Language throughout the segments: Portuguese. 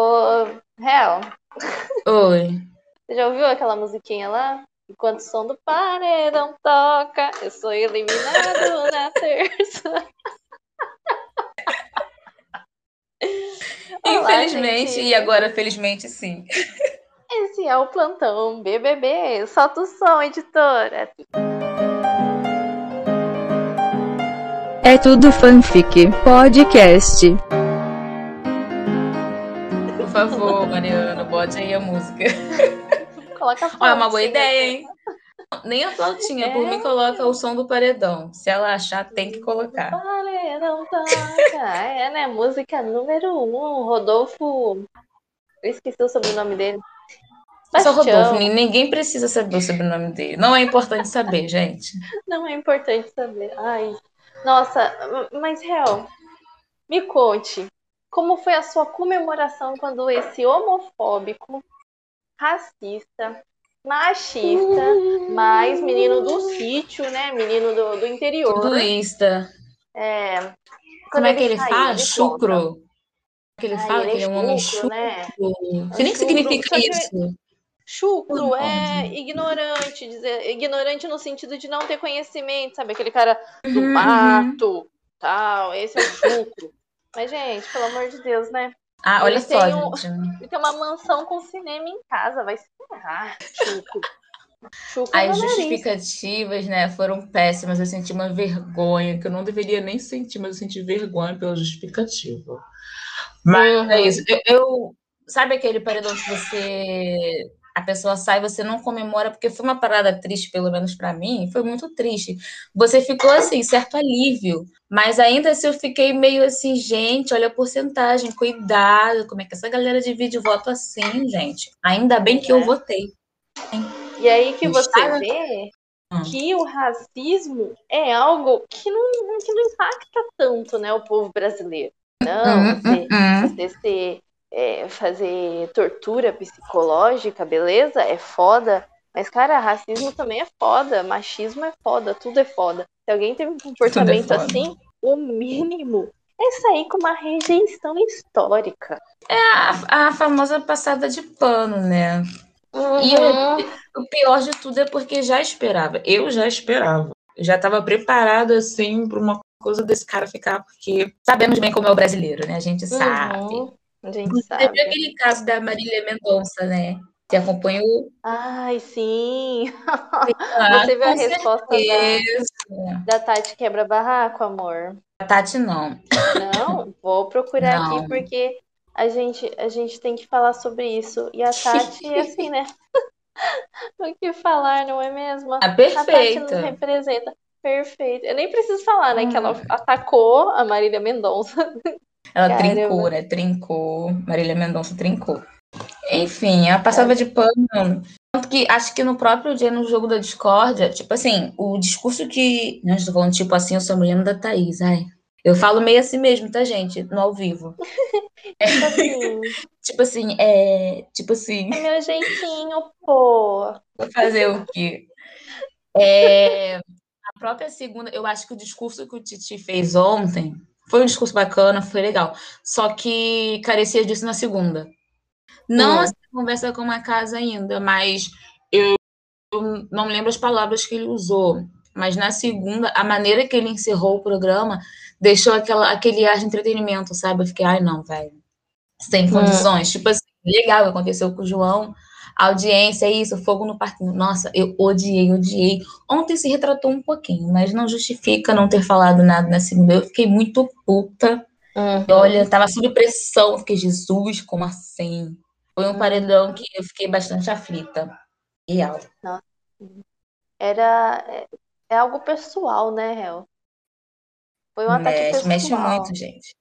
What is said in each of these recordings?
Ô, Real, Oi. você já ouviu aquela musiquinha lá? Enquanto o som do paredão toca, eu sou eliminado na terça. Olá, Infelizmente, gente. e agora felizmente sim. Esse é o plantão BBB. Solta o som, editora. É tudo fanfic podcast. Favor, Mariana, bote aí a música. Coloca a é uma boa ideia, hein? Nem a flautinha, por É. mim coloca o som do paredão. Se ela achar, tem que colocar. Paredão toca. É, né? Música número um. Rodolfo. Eu esqueci o sobrenome dele. Só. Rodolfo, ni- ninguém precisa saber o sobrenome dele. Não é importante saber, gente. Não é importante saber. Ai, nossa, mas real, me conte, como foi a sua comemoração quando esse homofóbico, racista, machista, mais menino do sítio, né? Menino do, do interior. Hinduísta. É, Como é que ele saiu, faz? me conta. Chucro. Que ele Ai, fala ele que ele é um homem chucro, chucro. né? O que nem chucro, significa só que- isso? Chucro é Uhum. ignorante, dizer, ignorante no sentido de não ter conhecimento, sabe? Aquele cara do Uhum, mato, tal, esse é o chucro. Mas, gente, pelo amor de Deus, né? Ah, olha Ele só, tem um- gente. Ele tem uma mansão com cinema em casa, vai se ferrar. Chucro no As justificativas, né, foram péssimas. Eu senti uma vergonha, que eu não deveria nem sentir, mas eu senti vergonha pela justificativa. Mas Uhum. é isso. Eu, eu- sabe aquele paredão que você. A pessoa sai, você não comemora, porque foi uma parada triste, pelo menos pra mim, foi muito triste. Você ficou assim, certo alívio, mas ainda assim eu fiquei meio assim, gente, olha a porcentagem, cuidado, como é que essa galera divide o voto assim, gente? Ainda bem que eu É. votei. E aí que você Está- vê Hum. que o racismo é algo que não, que não impacta tanto, né, o povo brasileiro. Não, Hum, você, hum, hum. você ser, é, fazer tortura psicológica, beleza? É foda. Mas, cara, racismo também é foda, machismo é foda, tudo é foda. Se alguém tem um comportamento foda. assim, o mínimo é sair com uma rejeição histórica. A, a famosa passada de pano, né? E Uhum. o pior de tudo é porque já esperava. Eu já esperava. Eu já estava preparado assim para uma coisa desse cara ficar, porque sabemos bem como é o brasileiro, né? A gente sabe. Uhum. A gente Você sabe. viu aquele caso da Marília Mendonça, né? Você acompanhou? Ai, sim. Ah, Você viu a resposta da, da Tati Quebra-Barraco, amor? A Tati não. Não, vou procurar Não. aqui porque a gente, a gente tem que falar sobre isso. E a Tati, assim, né? o que falar, não é mesmo? A A Tati nos representa. Perfeito. Eu nem preciso falar, né? Que ela Hum. atacou a Marília Mendonça. Ela Caramba. trincou, né? Trincou. Marília Mendonça trincou. Enfim, ela passava de pano. Tanto que acho que no próprio dia, no jogo da discórdia, tipo assim, o discurso que. Não estou falando tipo assim, eu sou a mulher da Thaís, ai. Eu falo meio assim mesmo, tá, gente? No ao vivo. Tipo assim, Tipo assim, é. Tipo assim. é meu jeitinho, pô. Vou fazer o quê? É, a própria segunda, eu acho que o discurso que o Titi fez ontem foi um discurso bacana, foi legal. Só que carecia disso na segunda. Não Hum. essa conversa com uma casa ainda, mas eu, eu não lembro as palavras que ele usou. Mas na segunda, a maneira que ele encerrou o programa deixou aquela, aquele ar de entretenimento, sabe? Eu fiquei, ai não, velho. Sem condições. Tipo assim, legal, aconteceu com o João. Audiência, é isso, fogo no parquinho. Nossa, eu odiei, odiei. Ontem se retratou um pouquinho, mas não justifica não ter falado nada na segunda. Eu fiquei muito puta. Uhum. Olha, tava sob pressão. Fiquei, Jesus, como assim? Foi um paredão que eu fiquei bastante aflita. Real. Era. É, é algo pessoal, né, Hel? Foi um ataque Mexe, pessoal. mexe muito, gente.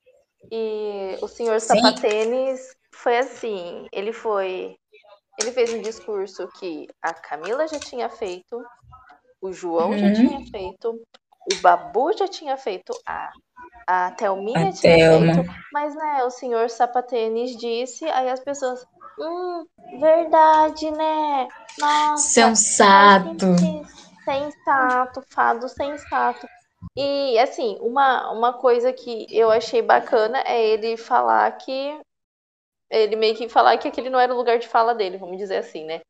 E o senhor. Sapatênis foi assim, ele foi, ele fez um discurso que a Camila já tinha feito, o João já Uhum. tinha feito, o Babu já tinha feito, a, a Thelminha A tinha Thelma. feito, mas né, o senhor Sapatênis disse, aí as pessoas, hum, verdade, né? Nossa, Sensato. Sensato, fado sensato. E assim, uma, uma coisa que eu achei bacana é ele falar que ele meio que falar que aquele não era o lugar de fala dele, vamos dizer assim, né?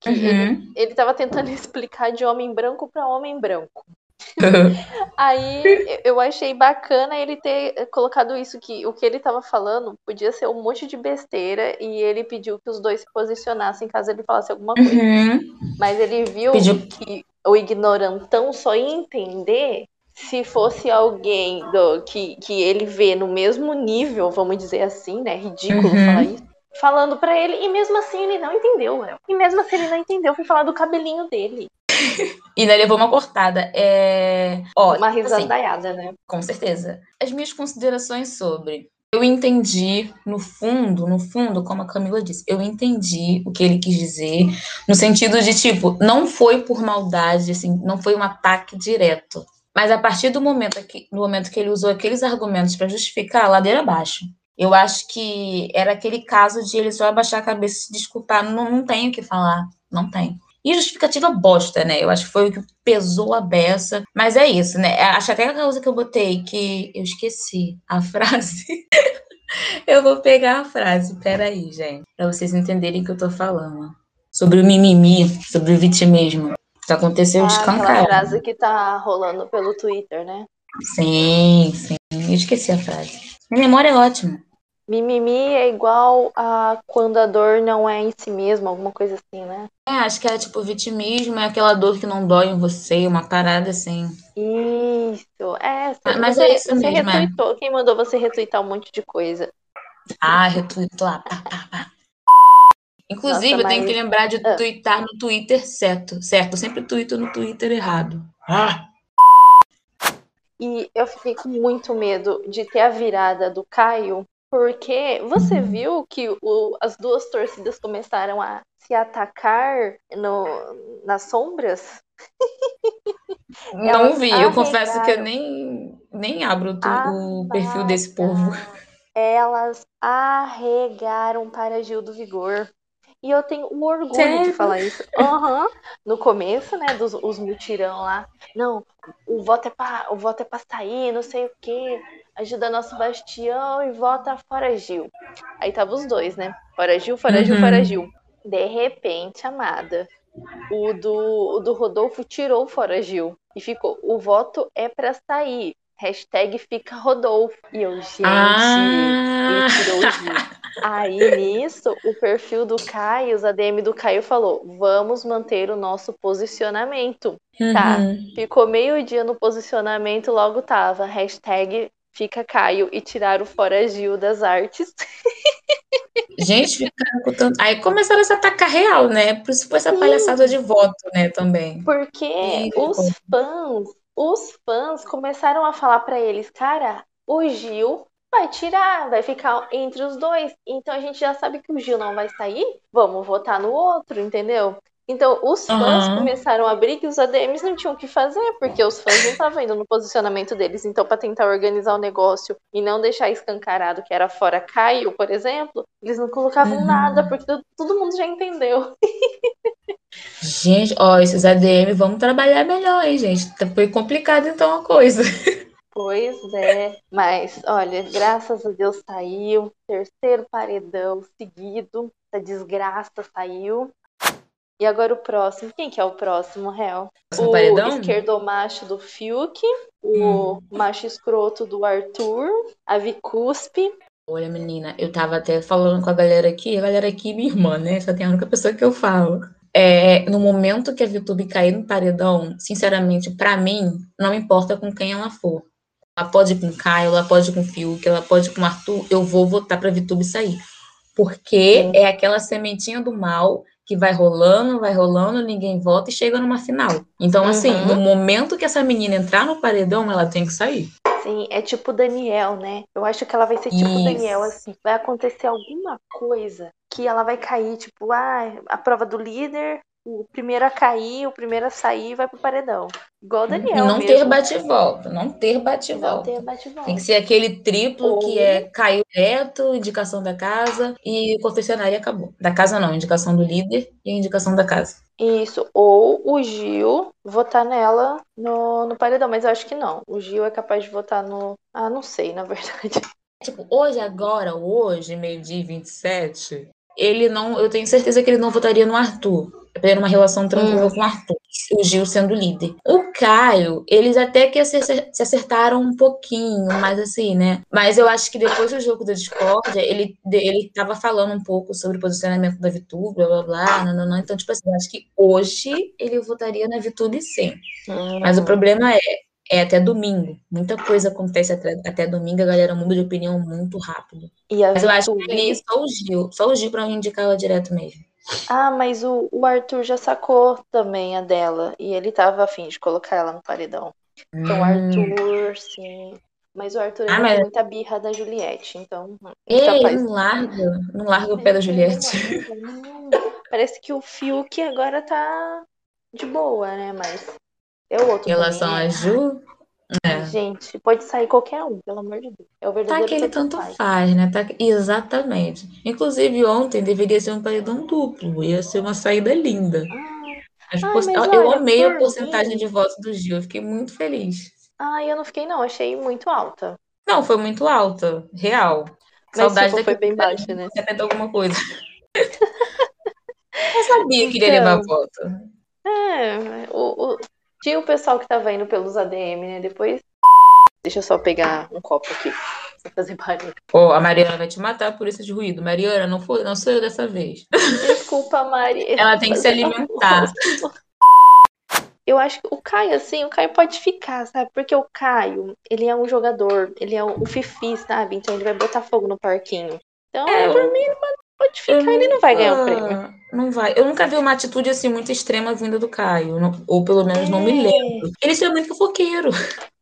Que Uhum. ele, ele tava tentando explicar de homem branco para homem branco. Aí eu achei bacana ele ter colocado isso, que o que ele tava falando podia ser um monte de besteira e ele pediu que os dois se posicionassem caso ele falasse alguma coisa. Uhum. Mas ele viu Pediu. que o ignorantão só ia entender se fosse alguém do, que, que ele vê no mesmo nível, vamos dizer assim, né? Ridículo Uhum. falar isso. Falando pra ele, e mesmo assim ele não entendeu, Léo. E mesmo assim ele não entendeu, fui falar do cabelinho dele. E ainda levou uma cortada. É... Ó, Uma assim, risadaiada, né? Com certeza. As minhas considerações sobre. Eu entendi, no fundo, no fundo, como a Camila disse, eu entendi o que ele quis dizer, no sentido de, tipo, não foi por maldade, assim, não foi um ataque direto. Mas a partir do momento que, no momento que ele usou aqueles argumentos para justificar, a ladeira abaixo. Eu acho que era aquele caso de ele só abaixar a cabeça e se desculpar. Não, não tem o que falar, não tem. E justificativa bosta, né? Eu acho que foi o que pesou a beça. Mas é isso, né? Acho até a causa que eu botei, que eu esqueci a frase. eu vou pegar a frase, peraí, gente. Pra vocês entenderem o que eu tô falando. Sobre o mimimi, sobre o vitimismo. Isso aconteceu Ah, de aquela escancar. frase que tá rolando pelo Twitter, né? Sim, sim. Eu esqueci a frase. Minha memória é ótima. Mimimi é igual a quando a dor não é em si mesma, alguma coisa assim, né? É, acho que é tipo vitimismo, é aquela dor que não dói em você, uma parada assim. Isso, é. Ah, mas você, é isso você mesmo, é. retweetou. Quem mandou você retweetar um monte de coisa? Ah, retweet lá. Pá, pá, pá. Inclusive, Nossa, eu tenho mas- que lembrar de Ah. twittar no Twitter certo. Certo, eu sempre tuito no Twitter errado. Ah! E eu fiquei com muito medo de ter a virada do Caio, porque você Uhum. viu que o- as duas torcidas começaram a se atacar no, nas sombras? Não vi, eu confesso que eu nem, nem abro o tu- Ah, o perfil desse povo. Elas arregaram para Gil do Vigor. E eu tenho um orgulho de Sério? falar isso. Aham. No começo, né, dos os mutirão lá. Não, o voto é pra, o voto é pra sair, não sei o quê. Ajuda nosso bastião e vota fora Gil. Aí tava os dois, né? Fora Gil, fora Gil, Uhum. fora Gil. De repente, amada, o do, o do Rodolfo tirou fora Gil. E ficou, o voto é pra sair. Hashtag fica Rodolfo. E eu, gente, Ah! ele tirou o Gil. Aí nisso, o perfil do Caio, os ADM do Caio falou: vamos manter o nosso posicionamento. Tá. Uhum. Ficou meio-dia no posicionamento, logo tava hashtag fica Caio e tiraram fora Gil das artes. Gente, ficaram com tanto... Aí começaram a se atacar real, né? Por isso foi essa Sim. palhaçada de voto, né, também. Porque os fãs, os fãs começaram a falar pra eles, cara, o Gil vai tirar, vai ficar entre os dois. Então a gente já sabe que o Gil não vai sair, vamos votar no outro, entendeu? Então os fãs Aham. começaram a abrir que os ADMs não tinham o que fazer, porque os fãs não estavam indo no posicionamento deles. Então, pra tentar organizar o negócio e não deixar escancarado que era fora Caio, por exemplo, eles não colocavam Uhum. nada, porque todo- todo mundo já entendeu. Gente, ó, esses ADM, vamos trabalhar melhor, hein, gente? Foi complicado então a coisa. Pois é, mas olha, graças a Deus saiu. Terceiro paredão seguido. Essa desgraça saiu. E agora o próximo. Quem que é o próximo, réu? Próximo O paredão? esquerdomacho do Fiuk, o macho escroto do Arthur, a Vicuspe. Olha, menina, eu tava até falando com a galera aqui, a galera aqui, minha irmã, né? Só tem a única pessoa que eu falo. É, no momento que a VTube cair no paredão, sinceramente, pra mim, não importa com quem ela for. Ela pode ir com o Caio, ela pode ir com o Fiuk, ela pode ir com o Arthur, eu vou votar pra VTube sair. Porque Sim. é aquela sementinha do mal que vai rolando, vai rolando, ninguém vota e chega numa final. Então, assim, Uhum. no momento que essa menina entrar no paredão, ela tem que sair. Sim, é tipo Daniel, né? Eu acho que ela vai ser tipo Isso. Daniel, assim. Vai acontecer alguma coisa que ela vai cair, tipo, ah, a prova do líder, o primeiro a cair, o primeiro a sair vai pro paredão. Igual o Daniel não mesmo. ter bate-volta, não ter Não bate-volta. ter bate-volta. Tem que ser aquele triplo Ou- que é caiu direto, indicação da casa e o confessionário acabou. Da casa não, indicação do líder e a indicação da casa. Isso. Ou o Gil votar nela no, no paredão, mas eu acho que não. O Gil é capaz de votar no. Ah, não sei, na verdade. Tipo, hoje, agora, hoje, meio-dia e 27, ele não. Eu tenho certeza que ele não votaria no Arthur ter uma relação tranquila Hum. com o Arthur, o Gil sendo líder. O Caio, eles até que se acertaram um pouquinho, mas assim, né? Mas eu acho que depois do jogo da discórdia, ele, ele tava falando um pouco sobre o posicionamento da Vitube, blá blá blá, não, não, não. Então, tipo assim, eu acho que hoje ele votaria na Vitube sim. Mas o Hum. problema é, é até domingo. Muita coisa acontece até, até domingo, a galera muda de opinião muito rápido. Mas eu acho que Vitube- ali só o Gil, só o Gil pra indicar ela direto mesmo. Ah, mas o, o Arthur já sacou também a dela. E ele tava afim de colocar ela no paredão. Então, o Hum. Arthur, sim. Mas o Arthur Ah, mas- tem muita birra da Juliette, então. hum, Ei, capaz. não larga, não larga o pé da Juliette. Hum, Parece que o Fiuk agora tá de boa, né? Mas é o outro Em relação a Ju, é. Gente, pode sair qualquer um, pelo amor de Deus. É o tá verdadeiro aquele tanto faz. faz, né? Tá... Exatamente. Inclusive, ontem deveria ser um paredão duplo, ia ser uma saída linda. Ah, Ai, por- eu amei a por porcentagem mim- de votos do Gil, eu fiquei muito feliz. ai, eu não fiquei, não. Achei muito alta. Não, foi muito alta, real. Mas, Saudade tipo, foi bem baixa, né? 70 alguma coisa. Eu sabia que ele ia levar Então. voto. É, o, o- tinha o pessoal que tava indo pelos ADM, né? Depois. Deixa eu só pegar um copo aqui fazer barulho. Pô, a Mariana vai te matar por isso de ruído. Mariana, não, foi, não sou eu dessa vez. Desculpa, Mari. Ela tem que se alimentar. Eu acho que o Caio, assim, o Caio pode ficar, sabe? Porque o Caio, ele é um jogador, ele é o Fifi, sabe? Então ele vai botar fogo no parquinho. Então, É, por mim, ele pode ficar, ele não vai ganhar o prêmio. Não vai. Eu nunca vi uma atitude assim muito extrema vinda do Caio. não- ou pelo menos não me É. lembro. Ele é muito fofoqueiro.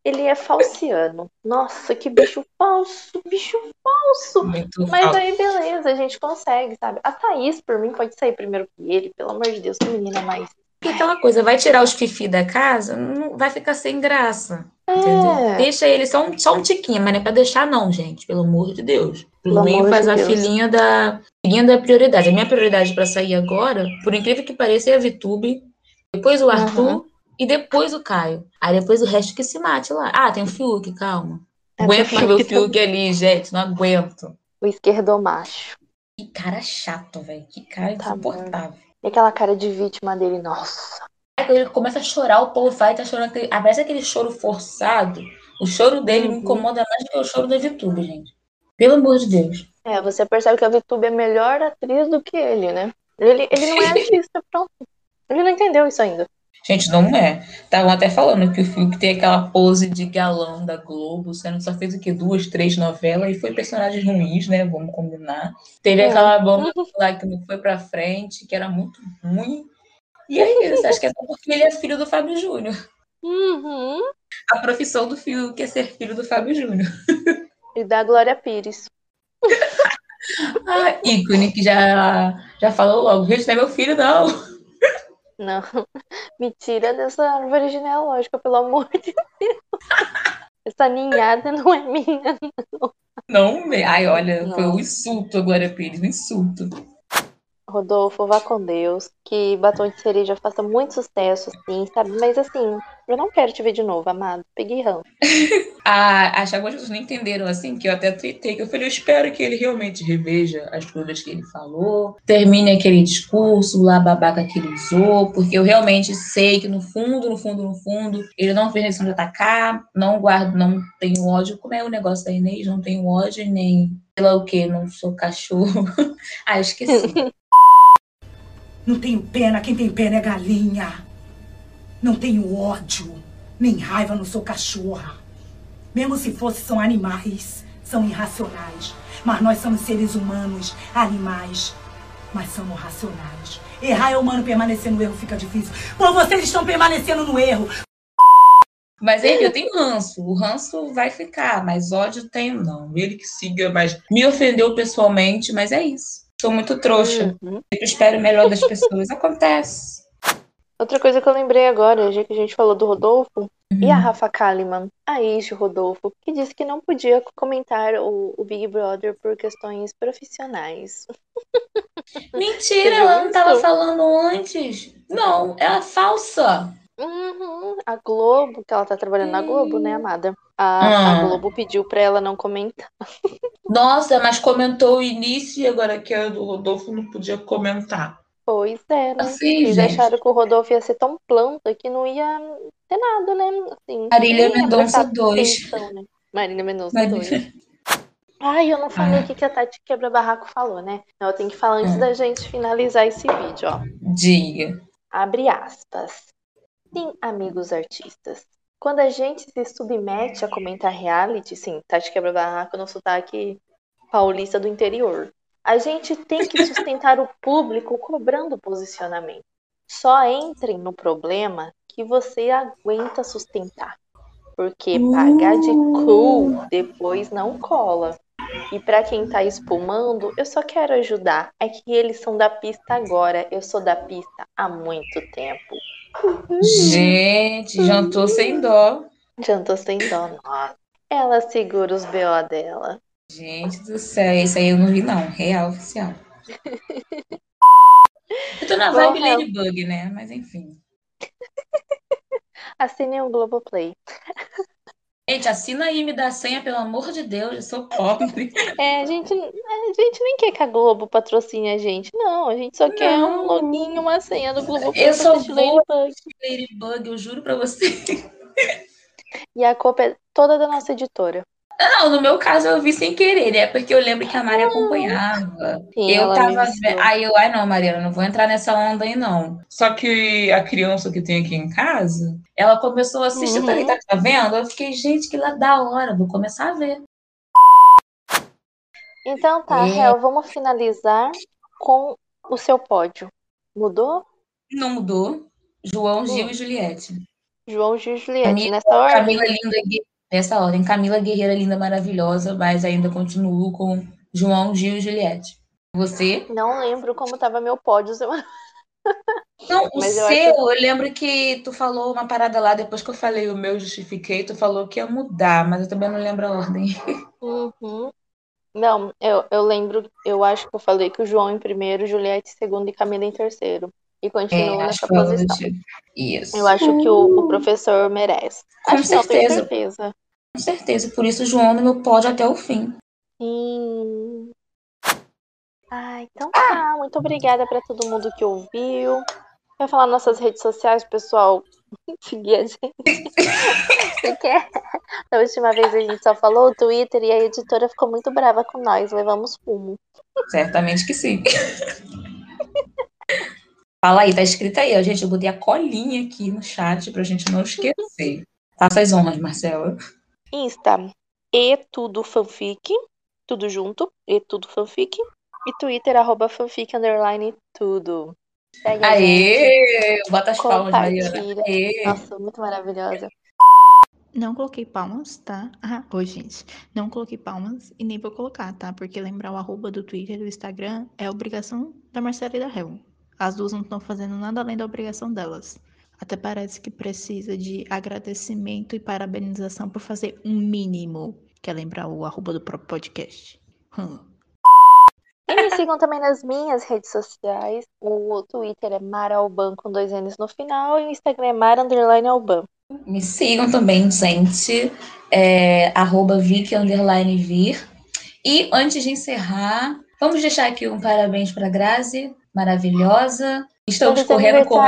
Ele é falciano. Nossa, que bicho falso, bicho falso. Muito Mas falso. aí, beleza, a gente consegue, sabe? A Thaís, por mim, pode sair primeiro que ele, pelo amor de Deus, que menina mais. E aquela coisa, vai tirar os fifi da casa, não vai ficar sem graça. É. Deixa ele só um, só um tiquinho, mas não é pra deixar, não, gente. Pelo amor de Deus. Amor faz de a Deus. filhinha da. Filhinha da prioridade. A minha prioridade pra sair agora, por incrível que pareça, é a Vitube, depois o Arthur Uhum. e depois o Caio. Aí depois o resto que se mate lá. Ah, tem o Fiuk, calma. É, aguento mais ver o Fiuk ali, gente. Não aguento. O esquerdomacho. Que cara chato, velho. Que cara Tá insuportável. E aquela cara de vítima dele, nossa. Aí quando ele começa a chorar, o povo vai tá chorando. Aquele... Parece aquele choro forçado. O choro dele me Uhum. incomoda mais do que o choro da Vitube, gente. Pelo amor de Deus. É, você percebe que a VTube é melhor atriz do que ele, né? Ele, ele não é artista, pronto. Ele não entendeu isso ainda. Gente, não é. Estavam até falando que o Fiuk tem aquela pose de galão da Globo, sendo só fez o quê? Duas, três novelas e foi personagens ruins, né? Vamos combinar. Teve É. aquela bomba lá que não foi pra frente, que era muito ruim. E é isso, acho que é só porque ele é filho do Fábio Júnior. Uhum. A profissão do Fiuk é ser filho do Fábio Júnior. E da Glória Pires. Ah, ícone que já, já falou logo, gente, não é meu filho, não. Não. Me tira dessa árvore genealógica, pelo amor de Deus. Essa ninhada não é minha. Não, velho. Ai, olha, Não. foi um insulto agora, Pires, um insulto. Rodolfo, vá com Deus. Que Batom de Cereja faça muito sucesso, sim, sabe? Mas assim, eu não quero te ver de novo, amado. Peguei rã. Ah, acho que algumas pessoas não entenderam assim, que eu até tuitei, que eu falei, eu espero que ele realmente reveja as coisas que ele falou, termine aquele discurso lá babaca que ele usou, porque eu realmente sei que no fundo, no fundo, no fundo, ele não fez intenção de atacar, não guardo, não tenho ódio, como é o negócio da Inês, não tenho ódio nem pela o quê, não sou cachorro. ah, esqueci. Não tenho pena, quem tem pena é galinha. Não tenho ódio, nem raiva, não sou cachorra. Mesmo se fosse, são animais, são irracionais. Mas nós somos seres humanos, animais, mas somos racionais. Errar é humano, permanecer no erro fica difícil. Pô, vocês estão permanecendo no erro. Mas ele, eu tenho ranço. O ranço vai ficar, mas ódio tenho não. Ele que siga, mas me ofendeu pessoalmente, mas é isso. Sou muito trouxa. Uhum. Eu espero o melhor das pessoas. Acontece. Outra coisa que eu lembrei agora, já que a gente falou do Rodolfo, e Uhum. a Rafa Kalimann, a ex Rodolfo, que disse que não podia comentar o, o Big Brother por questões profissionais. Mentira, ela não tava isso? falando antes. Não, ela é falsa. Uhum. A Globo, que ela tá trabalhando na Globo, né, amada? A, Ah. a Globo pediu pra ela não comentar. Nossa, mas comentou o início e agora que é do Rodolfo não podia comentar. Pois é, né? Assim, Eles gente. acharam que o Rodolfo ia ser tão planta que não ia ter nada, né? Assim, Marília Mendonça prestar 2. atenção, né? Marília Mendonça Marília- 2. Ai, eu não falei Ah. o que que a Tati Quebra Barraco falou, né? Eu tenho que falar antes Hum. da gente finalizar esse vídeo, ó. Diga. Abre aspas. Sim, amigos artistas. Quando a gente se submete a comentar reality, sim, Tati Quebra Barraco no sotaque paulista do interior. A gente tem que sustentar o público cobrando posicionamento. Só entrem no problema que você aguenta sustentar. Porque pagar de cool depois não cola. E pra quem tá espumando, eu só quero ajudar. É que eles são da pista agora, eu sou da pista há muito tempo. Gente, jantou sem dó. Jantou sem dó, nossa. Ela segura os BO dela. Gente do céu, isso aí eu não vi, não. Real oficial. Eu tô na Bom, vibe Real. Ladybug, né? Mas enfim. Assinem o Globoplay. Gente, assina aí, me dá senha, pelo amor de Deus, eu sou pobre. É, a gente, a gente nem quer que a Globo patrocine a gente. Não, a gente só quer um Não. login, uma senha do Globoplay Eu só vou- Ladybug. Ladybug, eu juro pra você. E a culpa é toda da nossa editora. Não, no meu caso eu vi sem querer, né? Porque eu lembro que a Mari acompanhava. Sim, eu tava. Aí eu, ai não, Mariana, não vou entrar nessa onda aí, não. Só que a criança que tem aqui em casa, ela começou a assistir, Uhum. tá, tá vendo? Eu fiquei, gente, que lá da hora, vou começar a ver. Então tá, É. Hel, vamos finalizar com o seu pódio. Mudou? Não mudou. João, Gil e Juliette. João Gil e Juliette, Camila- nessa ordem. Camila Linda, nessa ordem. Camila Guerreira Linda, maravilhosa, mas ainda continuo com João, Gil e Juliette. Você? Não lembro como tava meu pódio semana. Não, o Mas eu seu, acho- eu lembro que tu falou uma parada lá, depois que eu falei o meu, justifiquei, tu falou que ia mudar, mas eu também não lembro a ordem. Uhum. Não, eu, eu lembro, eu acho que eu falei que o João em primeiro, Juliette em segundo e Camila em terceiro. E continuo É, nessa do posição. Isso. Eu acho que o, o professor merece. Com acho que não, tenho certeza. certeza. Com certeza. Por isso, o João no meu pódio até o fim. Sim. Ah, então tá. Muito obrigada pra todo mundo que ouviu. Vai falar nossas redes sociais, pessoal. Seguir a gente. Você quer? Da última vez a gente só falou o Twitter e a editora ficou muito brava com nós. Levamos fumo. Certamente que sim. Fala aí, tá escrito aí, ó. Gente, eu botei a colinha aqui no chat pra gente não esquecer. Faça as honras, Marcela. Insta, e tudo fanfic, tudo junto, e tudo fanfic. E Twitter, arroba fanfic, underline, tudo. Segue. Aê! Bota as palmas, Mariana. Aê! Nossa, muito maravilhosa. Não coloquei palmas, tá? Ah, oi, gente. Não coloquei palmas e nem vou colocar, tá? Porque lembrar o arroba do Twitter e do Instagram é obrigação da Marcela e da Hel. As duas não estão fazendo nada além da obrigação delas. Até parece que precisa de agradecimento e parabenização por fazer um mínimo, que é lembrar o arroba do próprio podcast. Hum. E me sigam também nas minhas redes sociais. O Twitter é Maralban com dois N's no final e o Instagram é Mara underline Alban. Me sigam também, gente. É, arroba Vicky underline vir. E antes de encerrar, vamos deixar aqui um parabéns para Grazi, maravilhosa. Estamos correndo com.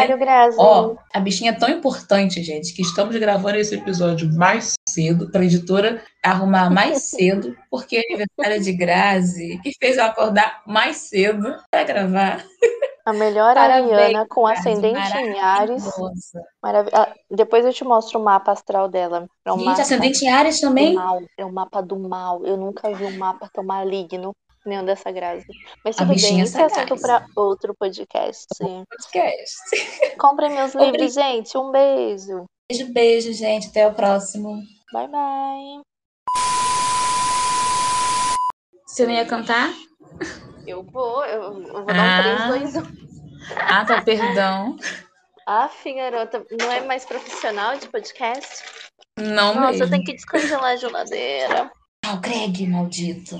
Ó, a bichinha é tão importante, gente, que estamos gravando esse episódio mais cedo para a editora arrumar mais cedo, porque é aniversário de Grazi e fez eu acordar mais cedo para gravar. A melhor Parabéns, Ariana com ascendente em Ares. Marav- ah, Depois eu te mostro o mapa astral dela. É um Gente, ascendente em Ares também? mal. É o mapa do mal. Eu nunca vi um mapa tão maligno o dessa Grazi. Mas tudo bem, isso é assunto para outro podcast. Podcast. Comprem meus livros, gente. Um beijo. Beijo, beijo, gente. Até o próximo. Bye, bye. Você não ia cantar? Eu vou, eu, eu vou dar um 3, 2, 1. Ah, tá, perdão. Aff, garota, não é mais profissional de podcast? Não Nossa, mesmo. eu tenho que descongelar a geladeira. Ah, o Greg, maldito.